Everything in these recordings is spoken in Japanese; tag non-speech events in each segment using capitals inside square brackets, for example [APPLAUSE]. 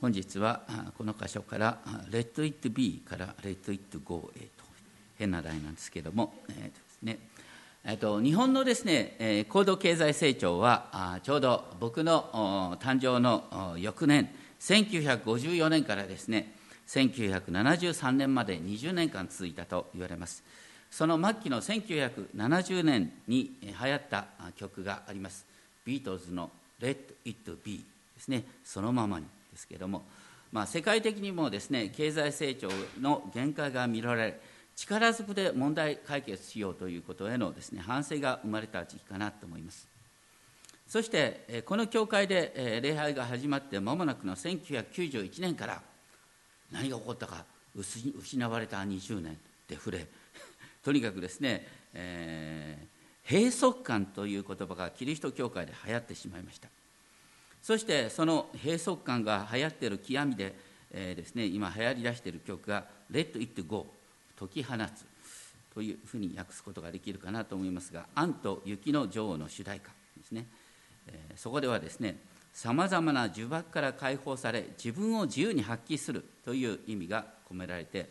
本日はこの箇所から「Let it be」から「Let it go」へと変な題なんですけれども、えーですね。えー、と日本のですね高度経済成長はちょうど僕の誕生の翌年1954年からですね1973年まで20年間続いたと言われます。その末期の1970年に流行った曲があります。ビートルズの「Let It Be」ですね。そのままに。ですけれども、まあ、世界的にもですね経済成長の限界が見られ力ずくで問題解決しようということへのですね反省が生まれた時期かなと思います。そしてこの教会で礼拝が始まって間もなくの1991年から何が起こったか失われた20年デフレとにかくですね、えー、閉塞感という言葉がキリスト教会で流行ってしまいました。そしてその閉塞感が流行っている極みで、えー、ですね、今流行りだしている曲が「Let It Go」解き放つというふうに訳すことができるかなと思いますが「アンと雪の女王」の主題歌ですね、えー、そこではですねさまざまな呪縛から解放され自分を自由に発揮するという意味が込められて、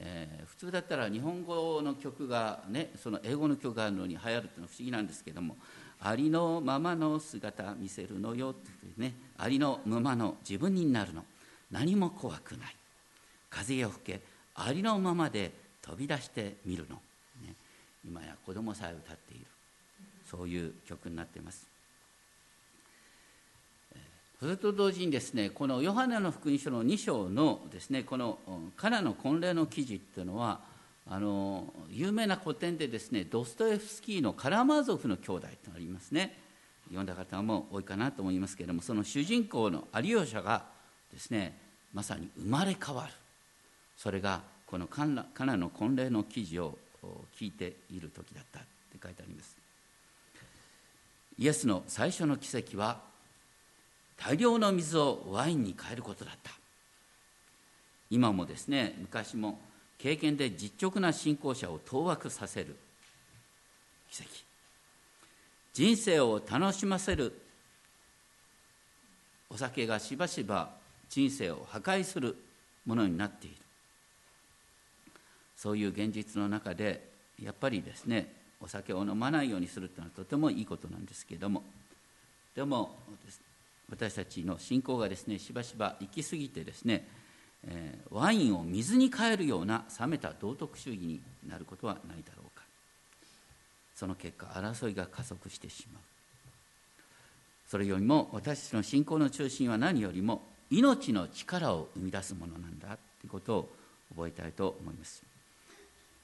えー、普通だったら日本語の曲がねその英語の曲があるのに流行るというのは不思議なんですけどもありのままの姿見せるのよってねありのままの自分になるの。何も怖くない。風よ吹けありのままで飛び出してみるの、ね、今や子供さえ歌っている。そういう曲になっています。それと同時にですねこのヨハネの福音書の2章のですねこの「カナの婚礼の記事」っていうのはあの有名な古典でですねドストエフスキーのカラマーゾフの兄弟とありますね。読んだ方も多いかなと思いますけれどもその主人公のアリオシャがですねまさに生まれ変わる。それがこのカナカナの婚礼の記事を聞いている時だったって書いてあります。イエスの最初の奇跡は大量の水をワインに変えることだった。今もですね昔も経験で実直な信仰者を当惑させる。奇跡。人生を楽しませる。お酒がしばしば人生を破壊するものになっている。そういう現実の中でやっぱりですねお酒を飲まないようにするというのはとてもいいことなんですけれども。でも私たちの信仰がですねしばしば行き過ぎてですねえー、ワインを水に変えるような冷めた道徳主義になることはないだろうか。その結果争いが加速してしまう。それよりも私たちの信仰の中心は何よりも命の力を生み出すものなんだということを覚えたいと思います。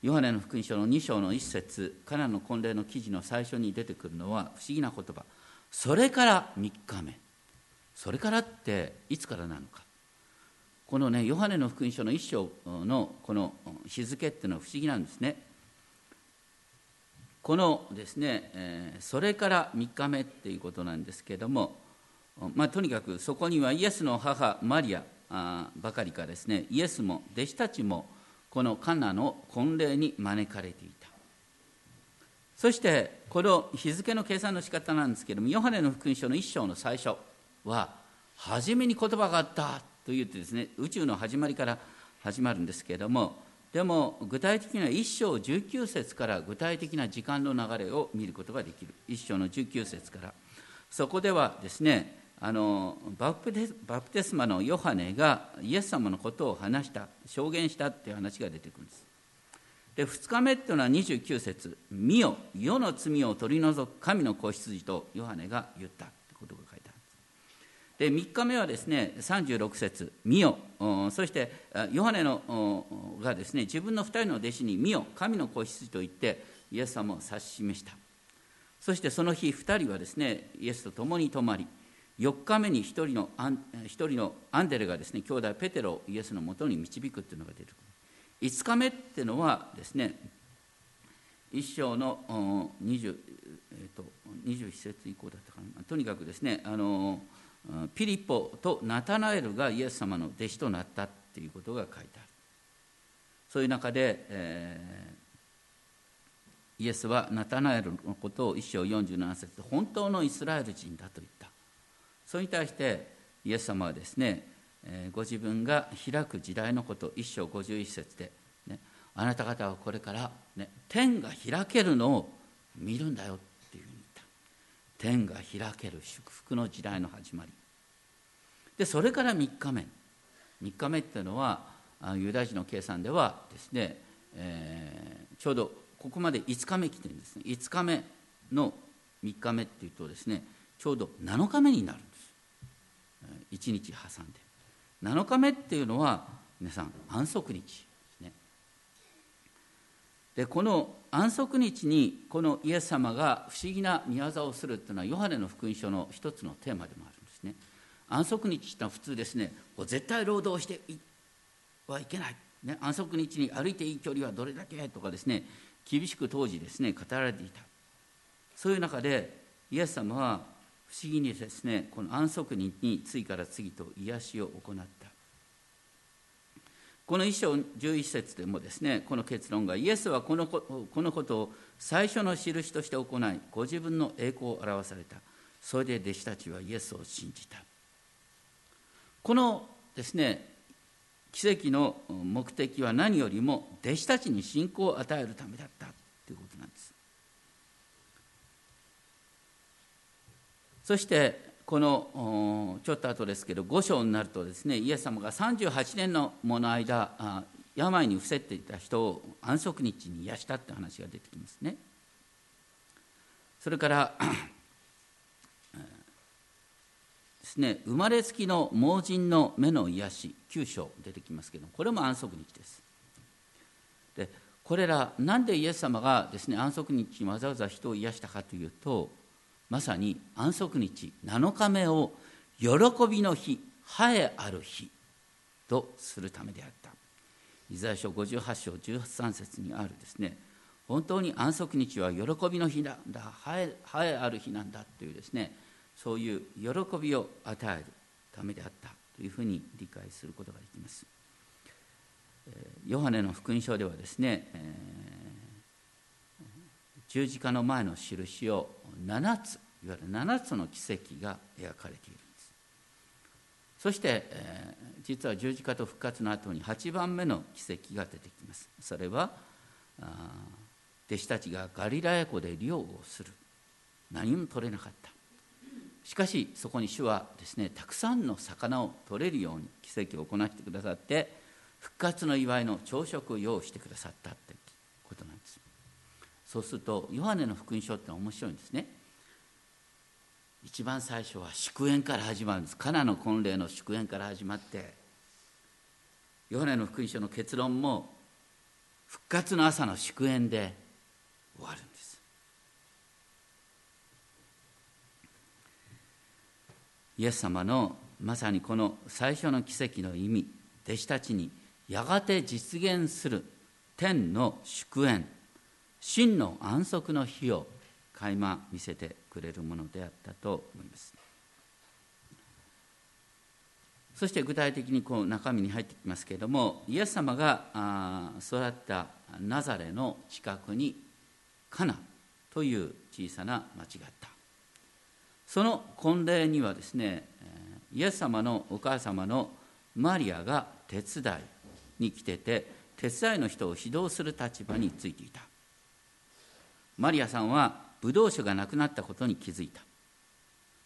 ヨハネの福音書の2章の一節カナの婚礼の記事の最初に出てくるのは不思議な言葉。それから3日目。それからっていつからなのか。このねヨハネの福音書の一章のこの日付っていうのは不思議なんですね。このですね、え、それから3日目っていうことなんですけども、まあ、とにかくそこにはイエスの母マリアばかりかですねイエスも弟子たちもこのカナの婚礼に招かれていた。そしてこの日付の計算の仕方なんですけどもヨハネの福音書の一章の最初は初めに言葉があった。と言ってですね宇宙の始まりから始まるんですけれどもでも具体的には1章19節から具体的な時間の流れを見ることができる。1章の19節から。そこではですねあのバプテバプテスマのヨハネがイエス様のことを話した証言したっていう話が出てくるんです。で2日目っていうのは29節。見よ世の罪を取り除く神の子羊とヨハネが言った」ってことが書いてある。で3日目はですね36節見よ」そしてヨハネのがですね自分の2人の弟子に「見よ神の子羊」と言ってイエス様を指し示した。そしてその日2人はですねイエスと共に泊まり4日目に1人のアン人のアンデレがですね兄弟ペテロをイエスのもとに導くっていうのが出てくる。5日目っていうのはですね一章の 20,、えー、と21節以降だったかな。とにかくですねあのピリポとナタナエルがイエス様の弟子となったっていうことが書いてある。そういう中で、えー、イエスはナタナエルのことを一章47節で本当のイスラエル人だと言った。それに対してイエス様はですねえ、ご自分が開く時代のこと一章51節で、ね、あなた方はこれから、ね、天が開けるのを見るんだよ天が開ける祝福の時代の始まり。でそれから3日目。3日目っていうのはユダヤ人の計算ではですね、えー、ちょうどここまで5日目来てるんですね。5日目の3日目っていうとですねちょうど7日目になるんです。1日挟んで。7日目っていうのは皆さん安息日。でこの安息日にこのイエス様が不思議な見業をするっていうのはヨハネの福音書の一つのテーマでもあるんですね。安息日っていうのは普通ですね。絶対労働してはいけない、ね、安息日に歩いていい距離はどれだけとかですね。厳しく当時ですね語られていた。そういう中でイエス様は不思議にですねこの安息日に次から次と癒しを行ったこの一章11節でもですねこの結論がイエスはこのこのことを最初の印として行いご自分の栄光を表された。それで弟子たちはイエスを信じた。このですね奇跡の目的は何よりも弟子たちに信仰を与えるためだった。ということなんです。そしてこのちょっと後ですけど5章になるとですねイエス様が38年のもの間病に伏せていた人を安息日に癒したって話が出てきますね。それからですね生まれつきの盲人の目の癒し9章出てきますけどこれも安息日です。でこれらなんでイエス様がですね安息日にわざわざ人を癒したかというとまさに安息日7日目を喜びの日栄えある日とするためであった。イザヤ書58章13節にあるですね本当に安息日は喜びの日なんだ栄えある日なんだというですねそういう喜びを与えるためであったというふうに理解することができます。ヨハネの福音書ではですね、えー、十字架の前の印を7ついわゆる7つの奇跡が描かれているんです。そして、えー、実は十字架と復活の後に8番目の奇跡が出てきます。それは弟子たちがガリラヤ湖で漁をする。何も取れなかった。しかしそこに主はですねたくさんの魚を取れるように奇跡を行ってくださって復活の祝いの朝食を用意してくださったってことなんです。そうするとヨハネの福音書って面白いんですね。一番最初は祝宴から始まるんです。カナの婚礼の祝宴から始まってヨハネの福音書の結論も復活の朝の祝宴で終わるんです。イエス様のまさにこの最初の奇跡の意味弟子たちにやがて実現する天の祝宴。真の安息の日を垣間見せてくれるものであったと思います。そして具体的にこう中身に入ってきますけれどもイエス様が育ったナザレの近くにカナという小さな町があった。その婚礼にはですねイエス様のお母様のマリアが手伝いに来てて手伝いの人を指導する立場についていた。マリアさんはブドウ酒がなくなったことに気づいた。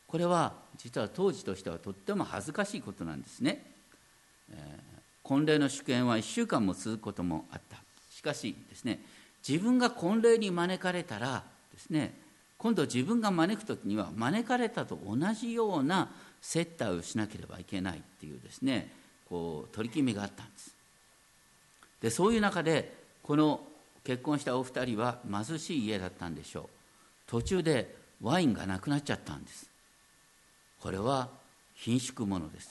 これは実は当時としてはとっても恥ずかしいことなんですね、えー、婚礼の祝宴は1週間も続くこともあった。しかしですね自分が婚礼に招かれたらですね今度自分が招く時には招かれたと同じような接待をしなければいけないっていうですねこう取り決めがあったんです。でそういう中でこの結婚したお二人は貧しい家だったんでしょう。途中でワインがなくなっちゃったんです。これは貧縮物です。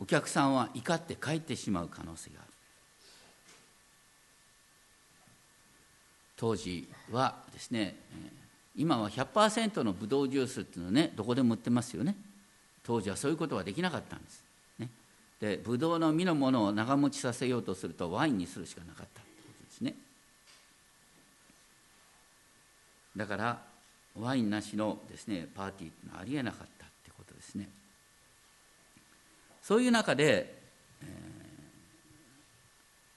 お客さんは怒って帰ってしまう可能性がある。当時はですね今は100%のブドウジュースっていうのねどこでも売ってますよね。当時はそういうことはできなかったんです、ね、でブドウの実のものを長持ちさせようとするとワインにするしかなかったということですね。だからワインなしのですねパーティーってのはありえなかったってことですね。そういう中で、え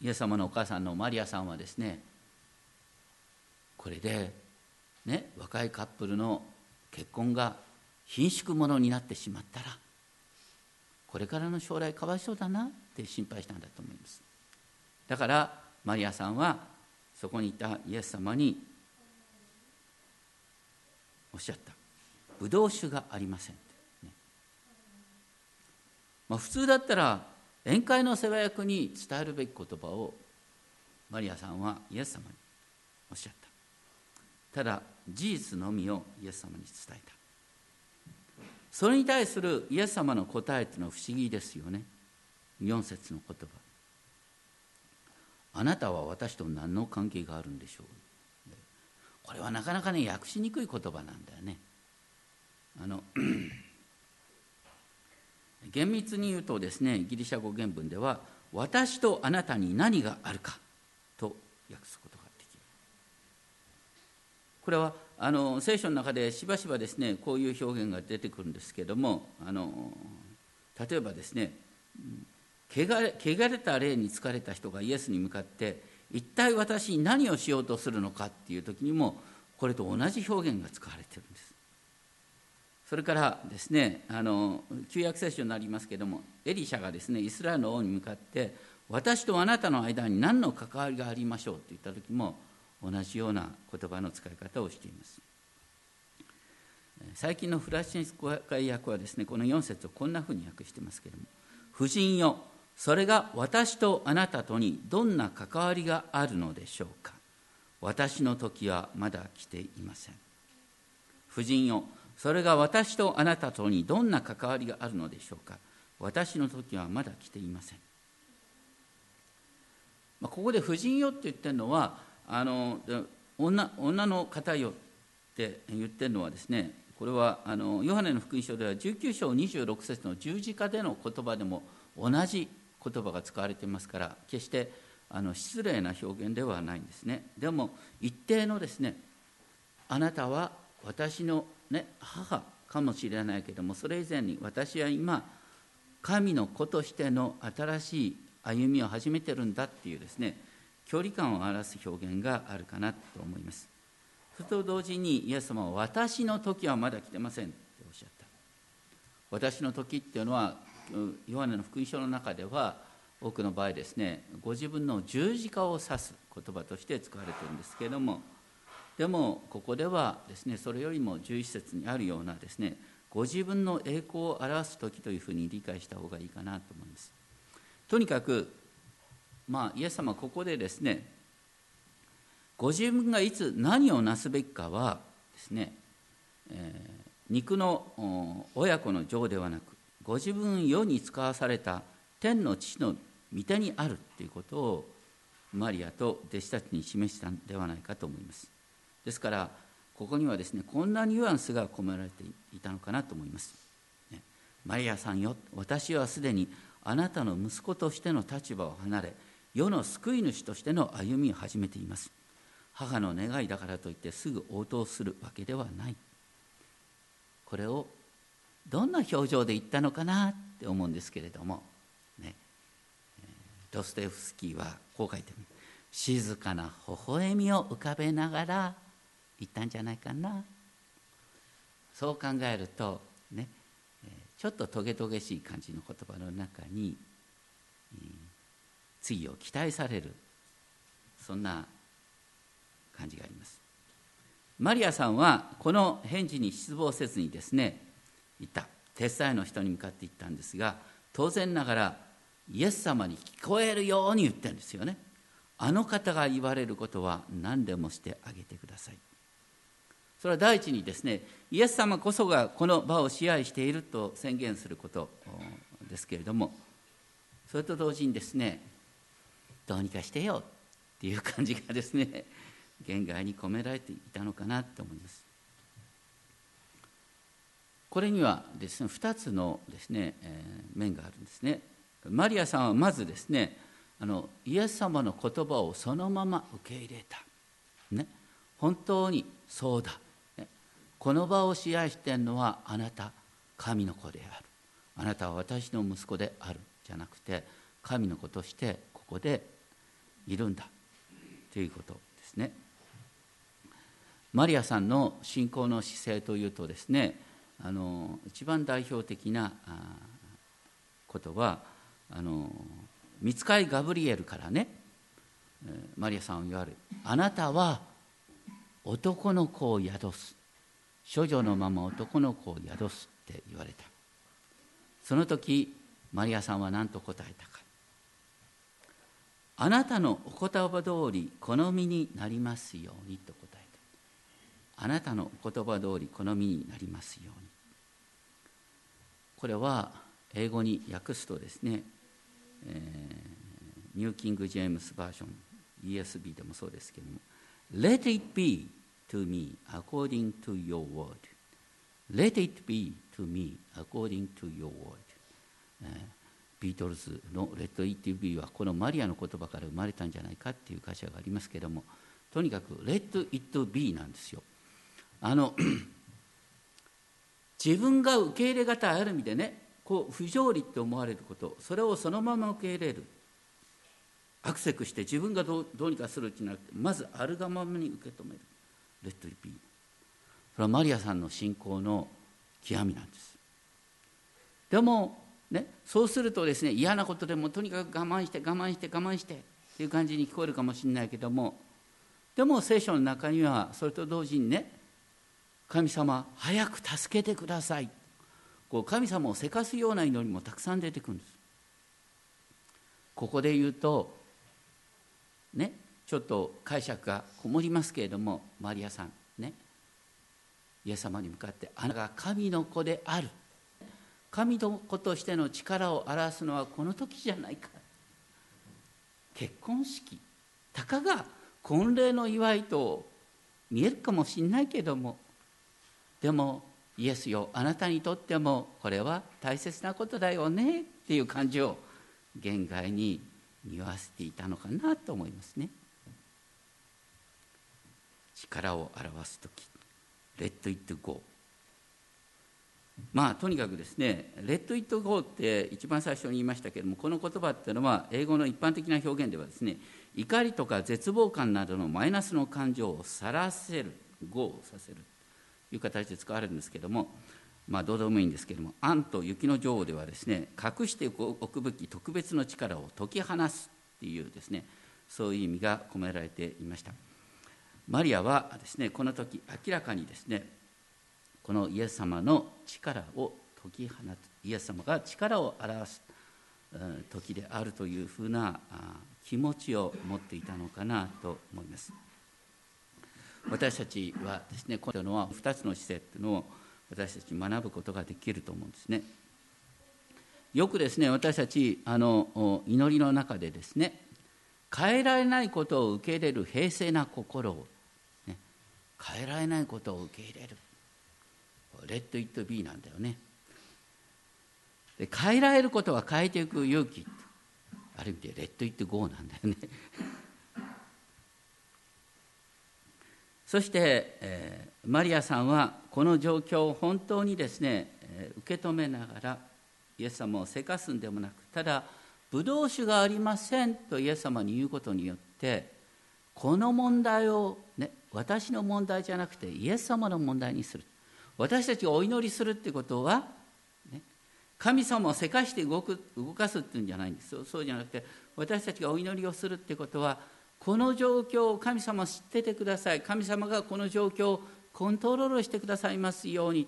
ー、イエス様のお母さんのマリアさんはですねこれで、ね、若いカップルの結婚が貧縮者になってしまったらこれからの将来かわいそうだなって心配したんだと思います。だからマリアさんはそこにいたイエス様におっしゃった。ブドウ酒がありません、ね。まあ、普通だったら宴会の世話役に伝えるべき言葉をマリアさんはイエス様におっしゃった。ただ事実のみをイエス様に伝えた。それに対するイエス様の答えというのは不思議ですよね。4節の言葉。あなたは私と何の関係があるんでしょう？これはなかなかね訳しにくい言葉なんだよね。あの [CLEARS THROAT] 厳密に言うとですねギリシャ語原文では「私とあなたに何があるか」と訳すことができる。これはあの聖書の中でしばしばですねこういう表現が出てくるんですけどもあの例えばですね汚れ汚れた霊に疲れた人がイエスに向かって一体私に何をしようとするのかっていう時にもこれと同じ表現が使われてるんです。それからですねあの旧約聖書になりますけどもエリシャがですねイスラエルの王に向かって私とあなたの間に何の関わりがありましょうと言った時も同じような言葉の使い方をしています。最近のフラッシンス会訳はですねこの4節をこんなふうに訳してますけれども「夫人よ。それが私とあなたとにどんな関わりがあるのでしょうか？私の時はまだ来ていません」「夫人よそれが私とあなたとにどんな関わりがあるのでしょうか？私の時はまだ来ていません」ここで「夫人よ」って言ってるのはあの女女の方よって言ってるのはですねこれはあのヨハネの福音書では19章26節の十字架での言葉でも同じ言葉が使われていますから決してあの失礼な表現ではないんですね。でも一定のですねあなたは私の、ね、母かもしれないけどもそれ以前に私は今神の子としての新しい歩みを始めてるんだっていうですね距離感を表す表現があるかなと思います。それと同時にイエス様は私の時はまだ来てませんっておっしゃった。私の時っていうのはヨハネの福音書の中では多くの場合ですねご自分の十字架を指す言葉として使われているんですけれどもでもここではですねそれよりも11節にあるようなですねご自分の栄光を表す時というふうに理解した方がいいかなと思います。とにかくまあ、イエス様ここでですねご自分がいつ何をなすべきかはですね、えー、肉の親子の情ではなくご自分世に使わされた天の父の御手にあるということをマリアと弟子たちに示したんではないかと思います。ですからここにはですねこんなニュアンスが込められていたのかなと思います、ね、マリアさんよ私はすでにあなたの息子としての立場を離れ世の救い主としての歩みを始めています。母の願いだからといってすぐ応答するわけではない。これをどんな表情で言ったのかなって思うんですけれども、ね、ドストエフスキーはこう書いてる。静かな微笑みを浮かべながら言ったんじゃないかな。そう考えるとね。ちょっとトゲトゲしい感じの言葉の中に次を期待される。そんな感じがあります。マリアさんはこの返事に失望せずにですね言った。テッサイの人に向かって言ったんですが当然ながらイエス様に聞こえるように言ってるんですよね。あの方が言われることは何でもしてあげてください。それは第一にですねイエス様こそがこの場を支配していると宣言することですけれどもそれと同時にですねどうにかしてよっていう感じがですね言外に込められていたのかなと思います。これにはですね2つのですね、えー、面があるんですね。マリアさんはまずですねあのイエス様の言葉をそのまま受け入れた、ね、本当にそうだ、ね、この場を支配しているのはあなた神の子である。あなたは私の息子である。じゃなくて神の子としてここでいるんだ。ということですね。マリアさんの信仰の姿勢というとですねあの一番代表的なことはあの見つかりガブリエルからねマリアさんを言われる。あなたは男の子を宿す。処女のまま男の子を宿すって言われた。その時マリアさんは何と答えたか。あなたのお言葉通り好みになりますようにと答えた。あなたのお言葉通り好みになりますように。これは英語に訳すとですね、えー、ニューキング・ジェームスバージョン ESB でもそうですけども Let it be to me according to your word. Let it be to me according to your word、えー、ビートルズの「Let it be」はこのマリアの言葉から生まれたんじゃないかっていう歌詞がありますけどもとにかく「Let it be」なんですよ。あの [CLEARS THROAT] 自分が受け入れ方ある意味でねこう不条理って思われることそれをそのまま受け入れる。アクセクして自分がどうどうにかするってなくてまずあるがままに受け止める。レッドイピーそれはマリアさんの信仰の極みなんです。でもねそうするとですね嫌なことでもとにかく我慢して我慢して我慢してっていう感じに聞こえるかもしれないけどもでも聖書の中にはそれと同時にね神様早く助けてください。こう神様をせかすような祈りもたくさん出てくるんです。ここで言うとねちょっと解釈がこもりますけれどもマリアさんねイエス様に向かってあなたが神の子である。神の子としての力を表すのはこの時じゃないか。結婚式。たかが婚礼の祝いと見えるかもしれないけどもでもイエスよあなたにとってもこれは大切なことだよねっていう感じを言外に匂わせていたのかなと思いますね。力を表す時レッド・イット・ゴー。まあとにかくですねレッド・イット・ゴーって一番最初に言いましたけれどもこの言葉っていうのは英語の一般的な表現ではですね怒りとか絶望感などのマイナスの感情をさらせるゴーさせる。いう形で使われるんですけどもまあどうでもいいんですけども「アンと雪の女王」ではですね隠しておくべき特別の力を解き放すっていうですねそういう意味が込められていました。マリアはですねこの時明らかにですねこのイエス様の力を解き放つイエス様が力を表す時であるというふうな気持ちを持っていたのかなと思います。私たちはですねこのは2つの姿勢っていうのを私たち学ぶことができると思うんですね。よくですね私たちあの祈りの中でですね変えられないことを受け入れる平静な心を、ね、変えられないことを受け入れる。レッド・イット・ビーなんだよね。で変えられることは変えていく勇気。ある意味でレッド・イット・ゴーなんだよね。そして、えー、マリアさんはこの状況を本当にですね、えー、受け止めながらイエス様をせかすんでもなくただブドウ酒がありませんとイエス様に言うことによってこの問題を、ね、私の問題じゃなくてイエス様の問題にする。私たちがお祈りするってことは、ね、神様をせかして動く動かすっていうんじゃないんですそうじゃなくて私たちがお祈りをするってことはこの状況を神様知っててください。神様がこの状況をコントロールしてくださいますように。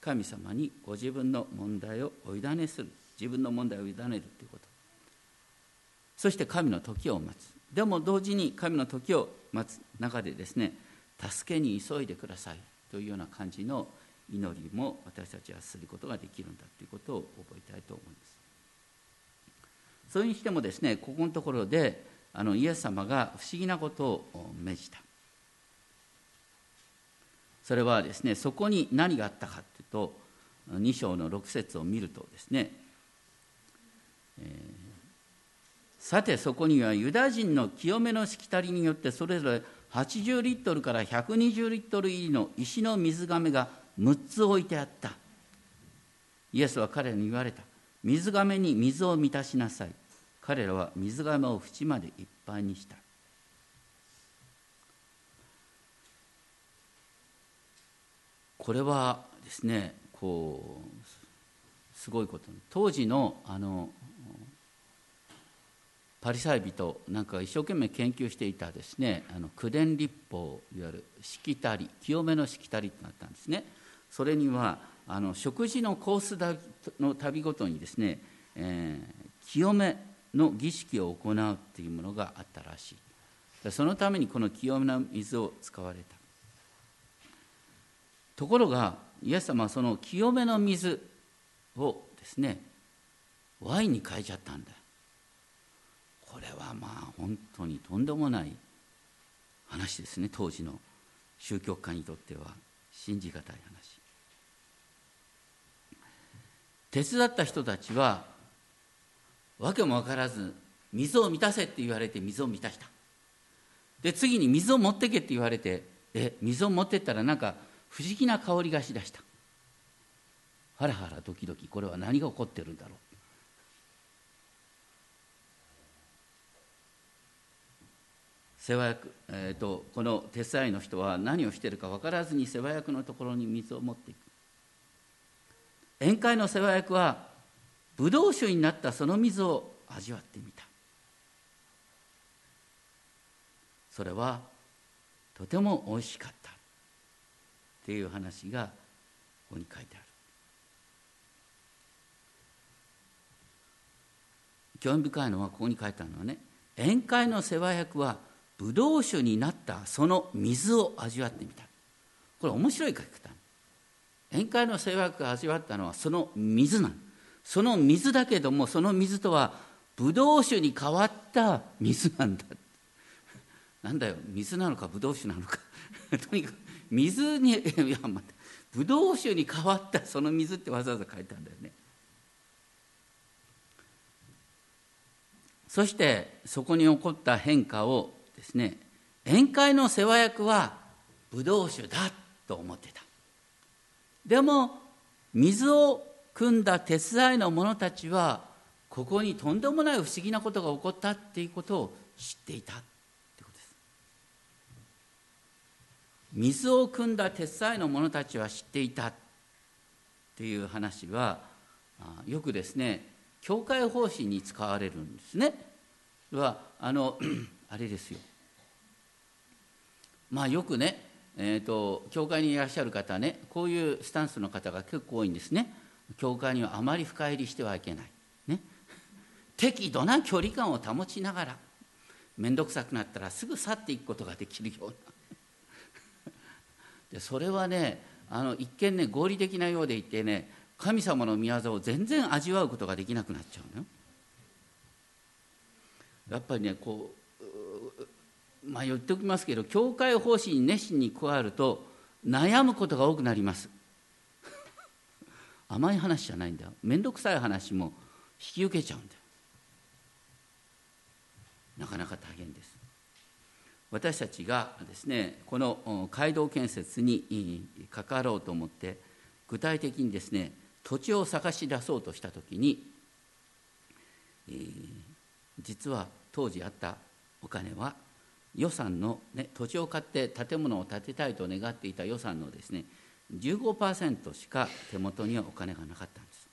神様にご自分の問題をお委ねする。自分の問題を委ねるということ。そして神の時を待つ。でも同時に神の時を待つ中でですね助けに急いでくださいというような感じの祈りも私たちはすることができるんだということを覚えたいと思います。それにしてもですねここのところであのイエス様が不思議なことを命じた。それはですねそこに何があったかというと2章の6節を見るとですね、えー、さてそこにはユダ人の清めのしきたりによってそれぞれ80リットルから120リットル入りの石の水がめが6つ置いてあった。イエスは彼に言われた。水がめに水を満たしなさい。彼らは水がめを縁までいっぱいにした。これはですねこうすごいこと当時のあのパリサイ人なんか一生懸命研究していたですねあの九伝立法いわゆるしきたり清めのしきたりとなったんですね。それにはあの食事のコースだの旅ごとにですね、えー、清めの儀式を行うっていうものがあったらしい。そのためにこの清めの水を使われた。ところがイエス様はその清めの水をですねワインに変えちゃったんだ。これはまあ本当にとんでもない話ですね。当時の宗教家にとっては。信じがたい話。手伝った人たちは訳も分からず水を満たせって言われて水を満たした。で次に水を持ってけって言われてえ水を持ってったらなんか不思議な香りがしだした。ハラハラドキドキこれは何が起こってるんだろう。世話役、えーと、この手伝いの人は何をしてるか分からずに世話役のところに水を持っていく。宴会の世話役はブドウ酒になったその水を味わってみた。それはとてもおいしかった。っていう話がここに書いてある。興味深いのはここに書いてあるのはね宴会の世話役はブドウ酒になったその水を味わってみた。これ面白い書き方。宴会の世話が味わったのはその水なんその水だけどもその水とはブドウ酒に変わった水なんだなんだよ水なのかブドウ酒なのか。[LAUGHS] とにかく水に [LAUGHS] いや待って。ブドウ酒に変わったその水ってわざわざ書いたんだよね。そしてそこに起こった変化をですね宴会の世話役はブドウ酒だと思ってた。でも水を汲んだ手伝いの者たちはここにとんでもない不思議なことが起こったっていうことを知っていたってことです。水を汲んだ手伝いの者たちは知っていたっていう話はよくですね教会方針に使われるんですね。はあの [CLEARS THROAT] あれですよ。まあよくね、えーと、教会にいらっしゃる方ねこういうスタンスの方が結構多いんですね。教会にはあまり深入りしてはいけない、ね、[LAUGHS] 適度な距離感を保ちながら面倒くさくなったらすぐ去っていくことができるような。[LAUGHS] でそれはねあの一見ね合理的なようでいてね神様の御業を全然味わうことができなくなっちゃうのよ。やっぱりねこうまあ言っておきますけど教会方針に熱心に加わると悩むことが多くなります。[LAUGHS] 甘い話じゃないんだよ。面倒くさい話も引き受けちゃうんだよ。なかなか大変です。私たちがですねこの街道建設に関わろうと思って具体的にですね土地を探し出そうとした時に、えー、実は当時あったお金は予算の、ね、土地を買って建物を建てたいと願っていた予算のですね15%しか手元にはお金がなかったんです。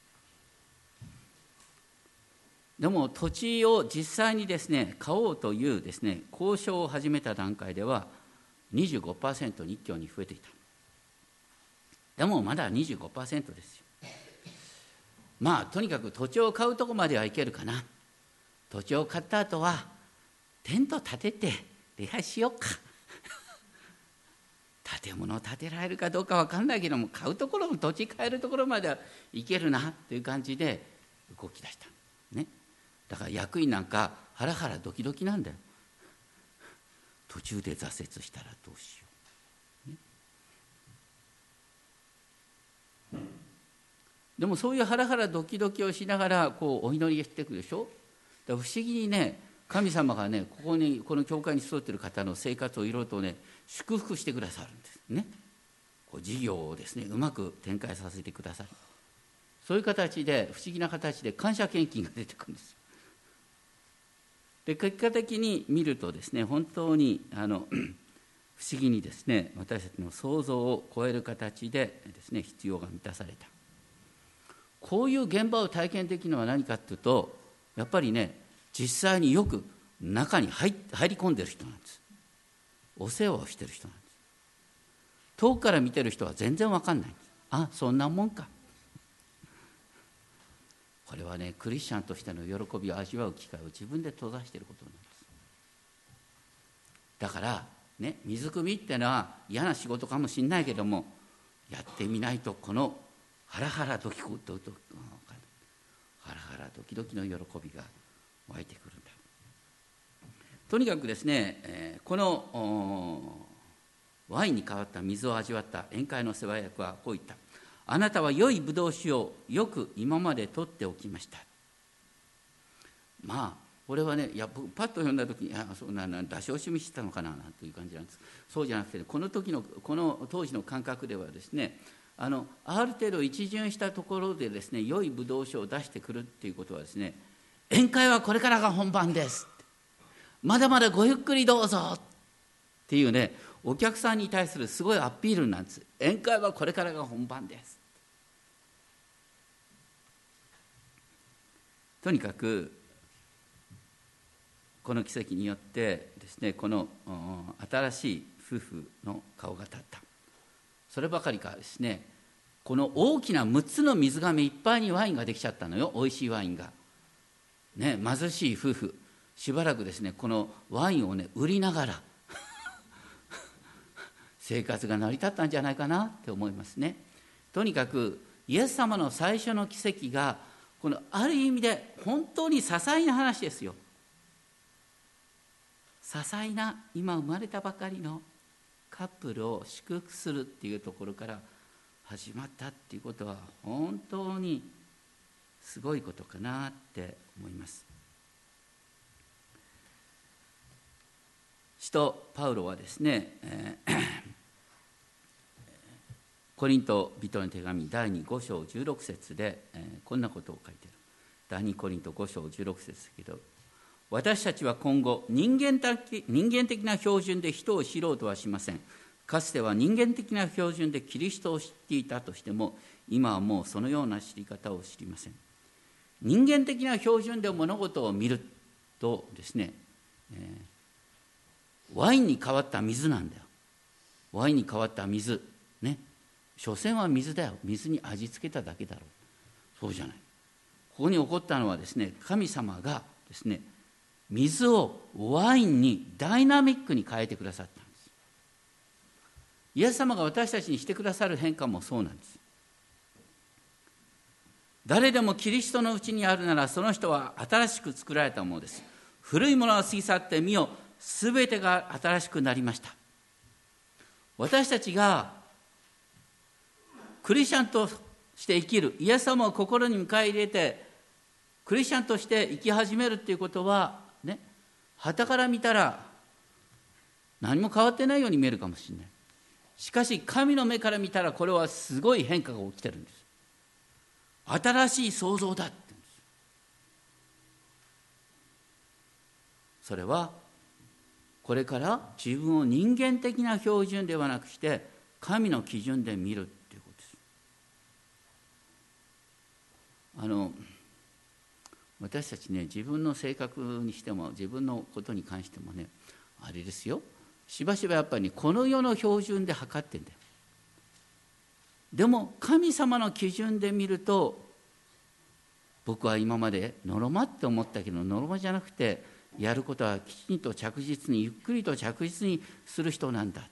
でも土地を実際にですね買おうというですね交渉を始めた段階では25%日教に増えていた。でもまだ25%ですよ。まあとにかく土地を買うとこまではいけるかな。土地を買った後はテント建てて礼拝しようか。[LAUGHS] 建物を建てられるかどうか分かんないけども買うところも土地買えるところまではいけるなという感じで動き出したね。だから役員なんかハラハラドキドキなんだよ。途中で挫折したらどうしよう、ね、でもそういうハラハラドキドキをしながらこうお祈りしていくでしょ？不思議にね神様がねここにこの教会に育っている方の生活をいろいろとね祝福してくださるんですね。こう事業をですねうまく展開させてくださる。そういう形で不思議な形で感謝献金が出てくるんです。で結果的に見るとですね本当にあの [CLEARS THROAT] 不思議にですね私たちの想像を超える形でですね必要が満たされた。こういう現場を体験できるのは何かというとやっぱりね実際によく中に入入り込んでる人なんです。お世話をしてる人なんです。遠くから見てる人は全然わかんないんです。あそんなもんか。これはねクリスチャンとしての喜びを味わう機会を自分で閉ざしていることなんです。だからね水汲みってのは嫌な仕事かもしれないけどもやってみないとこのハラハラドキドキハラハラドキドキの喜びが湧いてくるんだ。とにかくですね、えこのワインに変わった水を味わった宴会の世話役はこう言った。あなたは良いブドウ酒をよく今まで取っておきました。まあこれはねいやパッと読んだ時にあそうなな出し惜しみしてたのかななんていう感じなんです。そうじゃなくて、ね、この時のこの当時の感覚ではですねあのある程度一巡したところでですね良いブドウ酒を出してくるっていうことはですね宴会はこれからが本番ですまだまだごゆっくりどうぞっていうねお客さんに対するすごいアピールなんです宴会はこれからが本番ですとにかくこの奇跡によってですねこの新しい夫婦の顔が立った。そればかりかですねこの大きな6つの水がめいっぱいにワインができちゃったのよ。おいしいワインが。ね貧しい夫婦しばらくですねこのワインをね売りながら [LAUGHS] 生活が成り立ったんじゃないかなって思いますね。とにかくイエス様の最初の奇跡がこのある意味で本当に些細な話ですよ。些細な今生まれたばかりのカップルを祝福するっていうところから始まったっていうことは本当にすごいことかなって思います。使徒パウロはですね、えーコリント人の手紙第2 5章16節で、えー、こんなことを書いてる。第2コリント5章16節だけど私たちは今後人間的人間的な標準で人を知ろうとはしません。かつては人間的な標準でキリストを知っていたとしても今はもうそのような知り方を知りません。人間的な標準で物事を見るとですね、えー、ワインに変わった水なんだよ。ワインに変わった水。ね。所詮は水だよ。水に味付けただけだろう。そうじゃない。ここに起こったのはですね神様がですね水をワインにダイナミックに変えてくださったんです。イエス様が私たちにしてくださる変化もそうなんです。誰でもキリストのうちにあるならその人は新しく作られたものです。古いものは過ぎ去って見よ全てが新しくなりました。私たちがクリスチャンとして生きるイエス様を心に迎え入れてクリスチャンとして生き始めるっていうことはね旗から見たら何も変わってないように見えるかもしれない。しかし神の目から見たらこれはすごい変化が起きてるんです。新しい創造だって言うんです。それはこれから自分を人間的な標準ではなくして神の基準で見るあの私たちね自分の性格にしても自分のことに関してもねあれですよ。しばしばやっぱり、ね、この世の標準で測ってんだよ。でも神様の基準で見ると僕は今までのろまって思ったけどのろまじゃなくてやることはきちんと着実にゆっくりと着実にする人なんだ。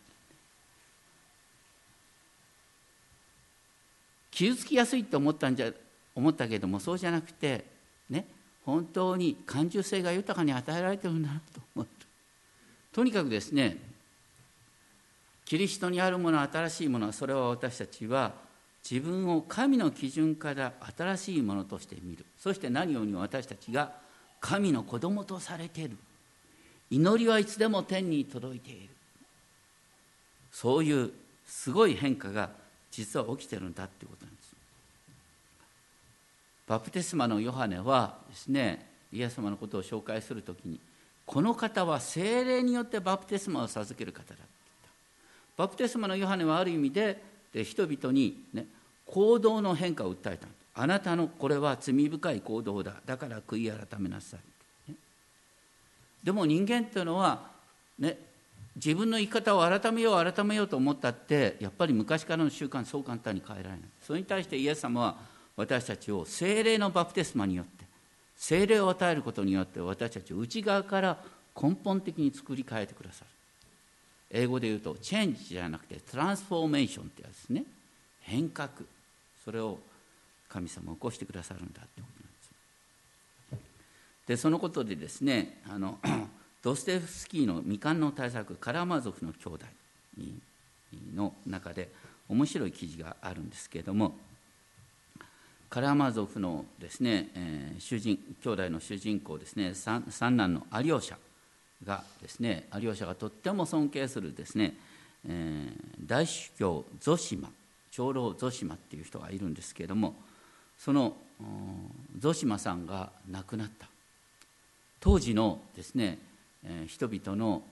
傷つきやすいって思ったんじゃ思ったけどもそうじゃなくてね本当に感受性が豊かに与えられてるんだなと思ってとにかくですねキリストにあるもの新しいものはそれは私たちは自分を神の基準から新しいものとして見る。そして何よりも私たちが神の子供とされている。祈りはいつでも天に届いている。そういうすごい変化が実は起きてるんだっていうことなんです。バプテスマのヨハネはですねイエス様のことを紹介するときにこの方は精霊によってバプテスマを授ける方だバプテスマのヨハネはある意味でで人々に、ね、行動の変化を訴えた。あなたのこれは罪深い行動だ。だから悔い改めなさい、ね、でも人間っていうのは、ね、自分の生き方を改めよう改めようと思ったってやっぱり昔からの習慣そう簡単に変えられない。それに対してイエス様は私たちを精霊のバプテスマによって精霊を与えることによって私たちを内側から根本的に作り変えてくださる。英語で言うとチェンジじゃなくてトランスフォーメーションってやつですね。変革。それを神様起こしてくださるんだってことなんです。でそのことでですねあの [CLEARS THROAT] ドステフスキーの未完の対策カラマゾフの兄弟の中で面白い記事があるんですけれどもカラマゾフのですね、えー、主人兄弟の主人公ですね三男のアリオシャ。がですねアリオシャがとっても尊敬するですね、えー、大主教ゾシマ長老ゾシマっていう人がいるんですけれどもそのゾシマさんが亡くなった。当時のですね人々の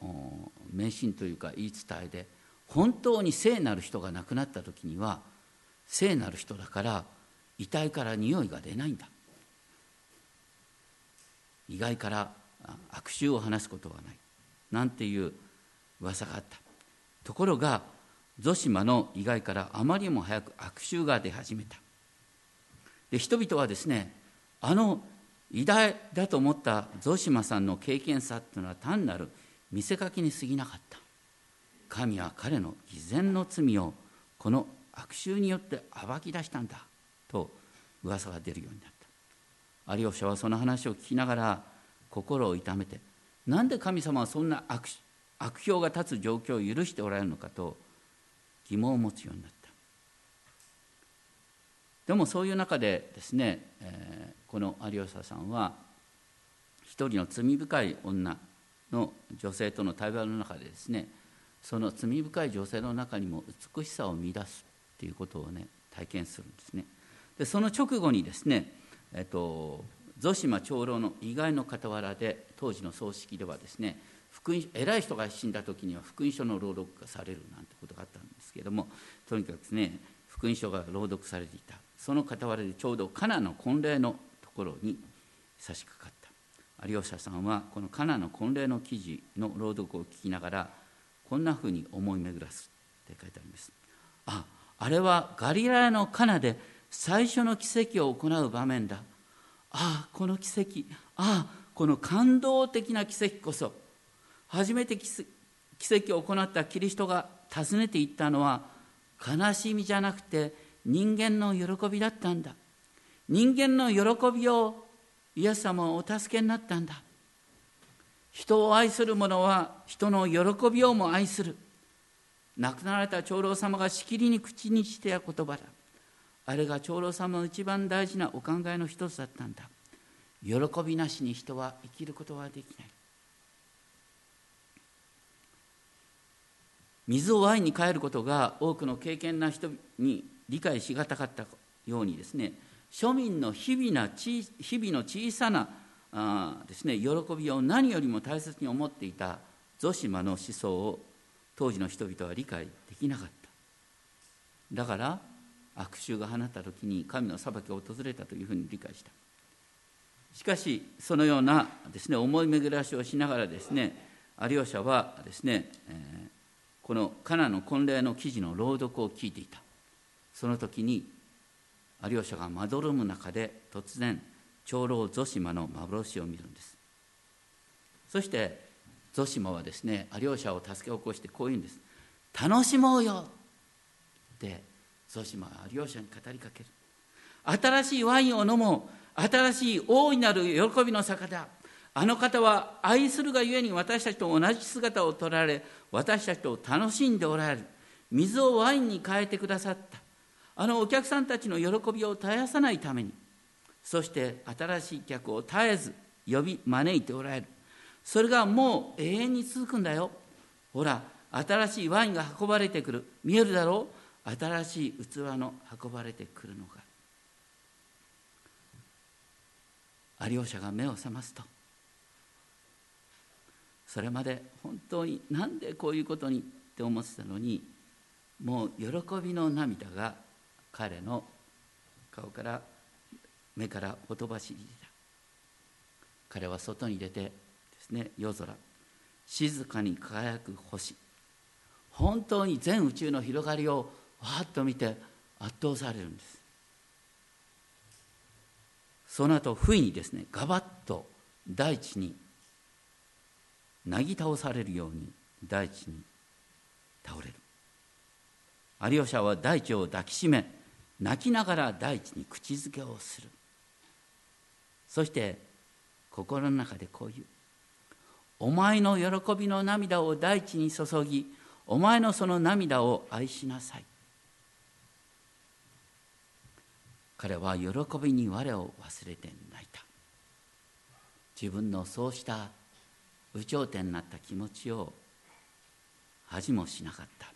迷信というか言い伝えで本当に聖なる人が亡くなった時には聖なる人だから遺体から匂いが出ないんだ。意外から悪臭を話すことはない。なんていう噂があった。ところがゾシマの意外からあまりにも早く悪臭が出始めた。で人々はですねあの偉大だと思ったゾシマさんの経験さっていうのは単なる見せかけに過ぎなかった。神は彼の偽善の罪をこの悪臭によって暴き出したんだと噂が出るようになった。有吉はその話を聞きながら心を痛めてなんで神様はそんな悪悪評が立つ状況を許しておられるのかと疑問を持つようになった。でもそういう中でですね、えー、この有吉さんは一人の罪深い女の女性との対話の中でですねその罪深い女性の中にも美しさを見出すっていうことをね体験するんですね。でその直後にですね、えっと、ゾシマ長老の意外の傍らで当時の葬式ではですね福音偉い人が死んだ時には福音書の朗読がされるなんてことがあったんですけれどもとにかくですね福音書が朗読されていた。その傍らでちょうどカナの婚礼のところに差し掛かった。有吉さんはこのカナの婚礼の記事の朗読を聞きながらこんなふうに思い巡らすって書いてあります。ああれはガリラヤのカナで最初の奇跡を行う場面だ。ああこの奇跡。ああこの感動的な奇跡こそ。初めて奇跡を行ったキリストが訪ねていったのは悲しみじゃなくて人間の喜びだったんだ。人間の喜びをイエス様はお助けになったんだ。人を愛する者は人の喜びをも愛する。亡くなられた長老様がしきりに口にしてや言葉だ。あれが長老様の一番大事なお考えの一つだったんだ。喜びなしに人は生きることはできない。水をワインに変えることが多くの経験な人に理解しがたかったようにですね庶民の日々な日々の小さなあですね、喜びを何よりも大切に思っていたゾシマの思想を当時の人々は理解できなかった。だから悪臭が放った時に神の裁きが訪れたというふうに理解した。しかしそのようなですね思い巡らしをしながらですね有吉はですね、えー、このカナの婚礼の記事の朗読を聞いていた。その時に有吉がまどろむ中で突然長老ゾシマの幻を見るんです。そしてゾシマはですね有吉を助け起こしてこう言うんです。楽しもうよってゾシマは有吉に語りかける。新しいワインを飲もう。新しい大いなる喜びの坂だ。あの方は愛するがゆえに私たちと同じ姿を取られ私たちと楽しんでおられる。水をワインに変えてくださった。あのお客さんたちの喜びを絶やさないために。そして新しい客を絶えず呼び招いておられる。それがもう永遠に続くんだよ。ほら新しいワインが運ばれてくる。見えるだろう？新しい器の運ばれてくるのが有吉が目を覚ますと。それまで本当になんでこういうことにって思ってたのにもう喜びの涙が彼の顔から目からほとばしりた。彼は外に出てですね夜空静かに輝く星本当に全宇宙の広がりをわっと見て圧倒されるんです。その後不意にですねガバッと大地になぎ倒されるように大地に倒れる。有吉は大地を抱きしめ泣きながら大地に口づけをする。そして心の中でこういう「お前の喜びの涙を大地に注ぎお前のその涙を愛しなさい」彼は喜びに我を忘れて泣いた。自分のそうした有頂天になった気持ちを恥もしなかった。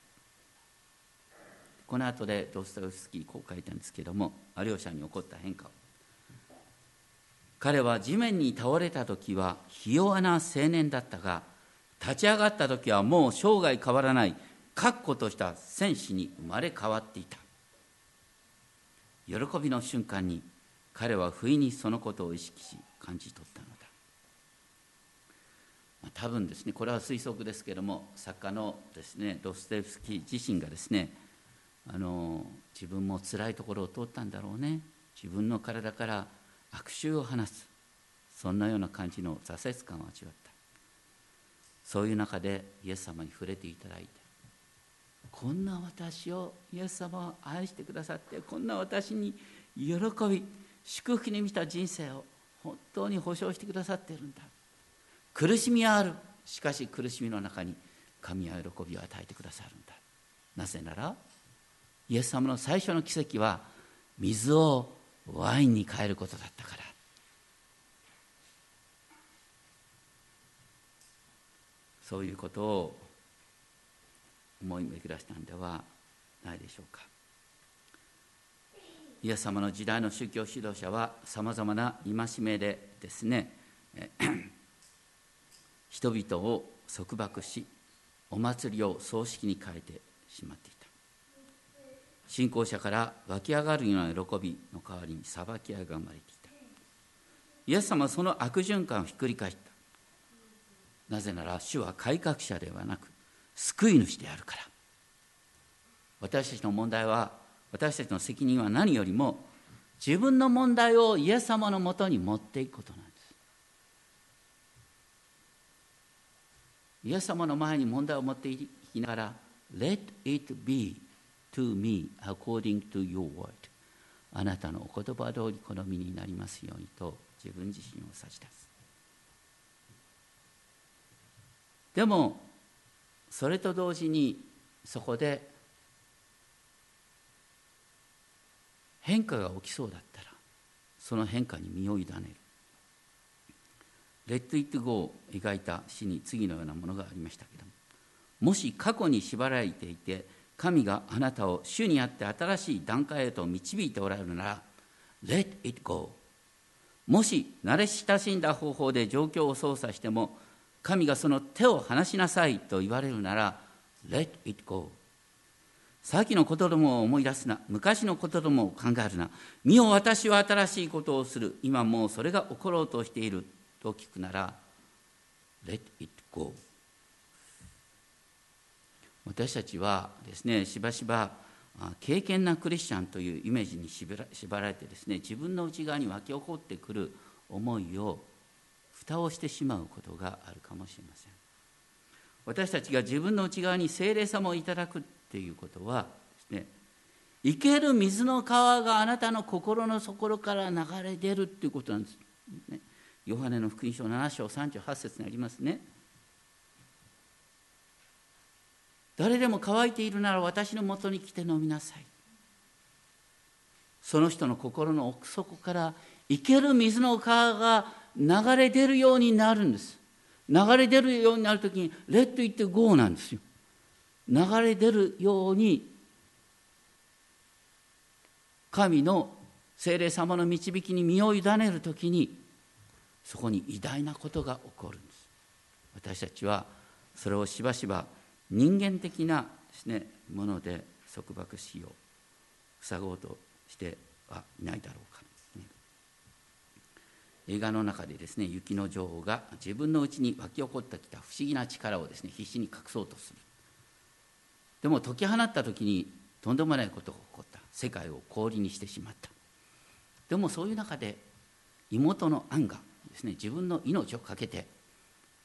この後でドストエフスキーこう書いたんですけども有吉に起こった変化を。彼は地面に倒れた時はひ弱な青年だったが立ち上がった時はもう生涯変わらない確固とした戦士に生まれ変わっていた。喜びの瞬間に彼は不意にそのことを意識し感じ取ったのだ、まあ、多分ですねこれは推測ですけども作家のですねドステフスキー自身がですねあの自分も辛いところを通ったんだろうね自分の体から悪臭を放つそんなような感じの挫折感を味わった。そういう中でイエス様に触れていただいてこんな私をイエス様を愛してくださってこんな私に喜び祝福に満た人生を本当に保証してくださっているんだ。苦しみはある。しかし苦しみの中に神は喜びを与えてくださるんだ。なぜならイエス様の最初の奇跡は水をワインに変えることだったから。そういうことを思い巡らしたんではないでしょうか。イエス様の時代の宗教指導者はさまざまな戒めでですね人々を束縛しお祭りを葬式に変えてしまっていた。信仰者から湧き上がるような喜びの代わりに裁き合いが生まれていた。イエス様はその悪循環をひっくり返した。なぜなら主は改革者ではなく救い主であるから。私たちの問題は私たちの責任は何よりも自分の問題をイエス様のもとに持っていくことなんです。イエス様の前に問題を持っていきながら「Let it be to me according to your word」あなたのお言葉通り好みになりますようにと自分自身を差し出す。でもそれと同時にそこで変化が起きそうだったらその変化に身を委ねる。レッド・イット・ゴーを描いた詩に次のようなものがありましたけどももし過去に縛られていて神があなたを主にあって新しい段階へと導いておられるなら Let it go もし慣れ親しんだ方法で状況を操作しても神がその手を離しなさいと言われるなら Let it go 先のことどもを思い出すな。昔のことどもを考えるな。見よ私は新しいことをする。今もうそれが起ころうとしていると聞くなら Let it go 私たちはですねしばしば敬虔なクリスチャンというイメージに縛られてですね自分の内側に湧き起こってくる思いを蓋をしてしまうことがあるかもしれません。私たちが自分の内側に精霊様をいただくっていうことはですね生ける水の川があなたの心の底から流れ出るっていうことなんです、ね、ヨハネの福音書7章38節にありますね。誰でも乾いているなら私のもとに来て飲みなさい。その人の心の奥底から生ける水の川が流れ出るようになるんです。流れ出るようになる時に「レッド・イット・ゴー」なんですよ。流れ出るように神の精霊様の導きに身を委ねる時にそこに偉大なことが起こるんです。私たちはそれをしばしば人間的なです、ね、もので束縛しよう塞ごうとしてはいないだろうか、映画の中でですね雪の女王が自分のうちに湧き起こってきた不思議な力をですね必死に隠そうとする。でも解き放った時にとんでもないことが起こった。世界を氷にしてしまった。でもそういう中で妹のアンがですね自分の命を懸けて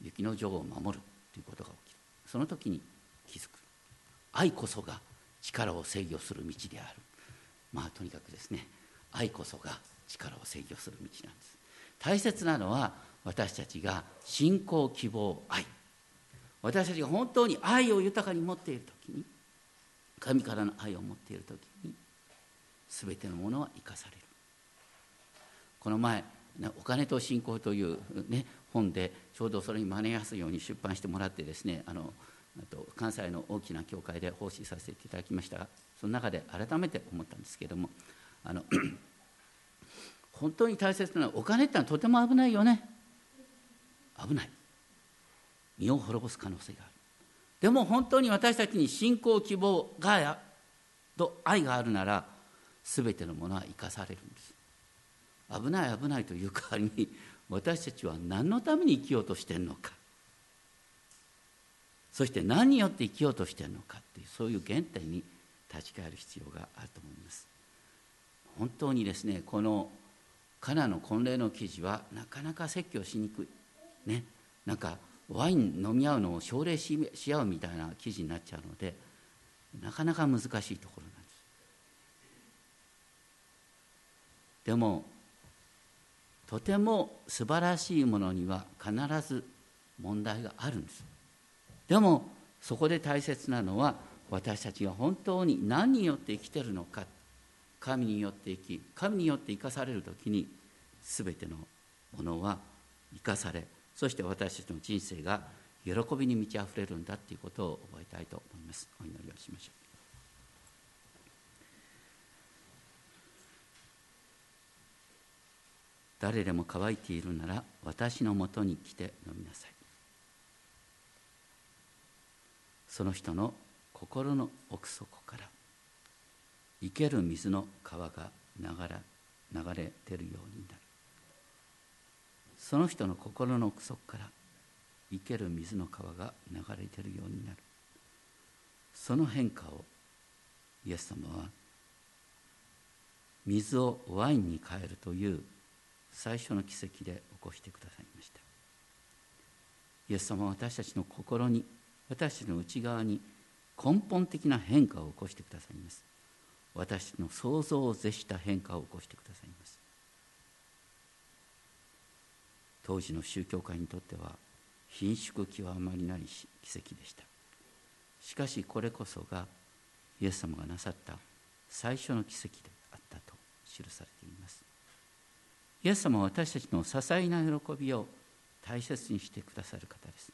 雪の女王を守る。ということが起きる。その時に気づく。愛こそが力を制御する道である。まあとにかくですね愛こそが力を制御する道なんです。大切なのは私たちが信仰希望愛。私たちが本当に愛を豊かに持っている時に神からの愛を持っている時に全てのものは生かされる。この前「お金と信仰」という、ね、本でちょうどそれに真似やすいように出版してもらってですねあのと関西の大きな教会で奉仕させていただきましたがその中で改めて思ったんですけれどもあの本当に大切なのはお金ってのはとても危ないよね。危ない。身を滅ぼす可能性がある。でも本当に私たちに信仰希望がと愛があるなら全てのものは生かされるんです。危ない危ないという代わりに私たちは何のために生きようとしてるのか。そして何によって生きようとしてるのかっていうそういう原点に立ち返る必要があると思います。本当にですねこのカナの婚礼の記事はなかなか説教しにくい。ね。なんかワイン飲み合うのを奨励し合うみたいな記事になっちゃうのでなかなか難しいところなんです。でもとても素晴らしいものには必ず問題があるんです。でもそこで大切なのは私たちが本当に何によって生きてるのか神によって生き神によって生かされる時に全てのものは生かされそして私たちの人生が喜びに満ち溢れるんだということを覚えたいと思います。お祈りをしましょう。誰でも乾いているなら私のもとに来て飲みなさい。その人の心の奥底から生ける水の川が流れ流れ出るようになる。その人の心の奥底から生ける水の川が流れ出るようになる。その変化をイエス様は水をワインに変えるという最初の奇跡で起こしてくださいました。イエス様は私たちの心に私たちの内側に根本的な変化を起こしてくださいます。私の想像を絶した変化を起こしてくださいます。当時の宗教界にとっては貧縮極まりない奇跡でした。しかしこれこそがイエス様がなさった最初の奇跡であったと記されています。イエス様は私たちの些細な喜びを大切にしてくださる方です。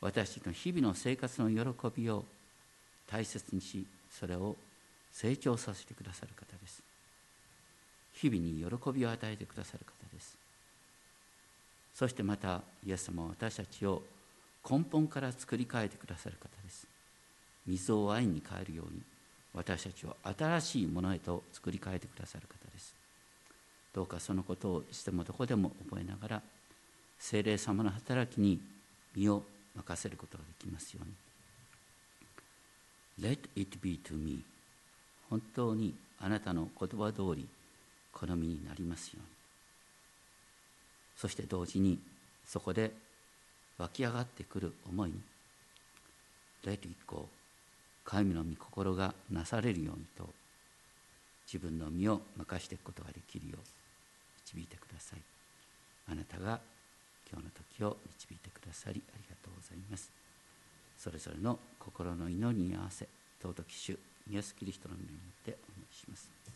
私たちの日々の生活の喜びを大切にしそれを成長させてくださる方です。日々に喜びを与えてくださる方です。そしてまたイエス様は私たちを根本から作り変えてくださる方です。水をワインに変えるように私たちを新しいものへと作り変えてくださる方です。どうかそのことをいつでもどこでも覚えながら精霊様の働きに身を任せることができますように。Let it be to me 本当にあなたの言葉通り好みになりますように。そして同時にそこで湧き上がってくる思いに「Let it go」神の御心がなされるようにと自分の身を任していくことができるよう導いてください。あなたが今日の時を導いてくださりありがとうございます。それぞれの心の祈りに合わせ尊き主イエス・キリストの皆によってお願いします。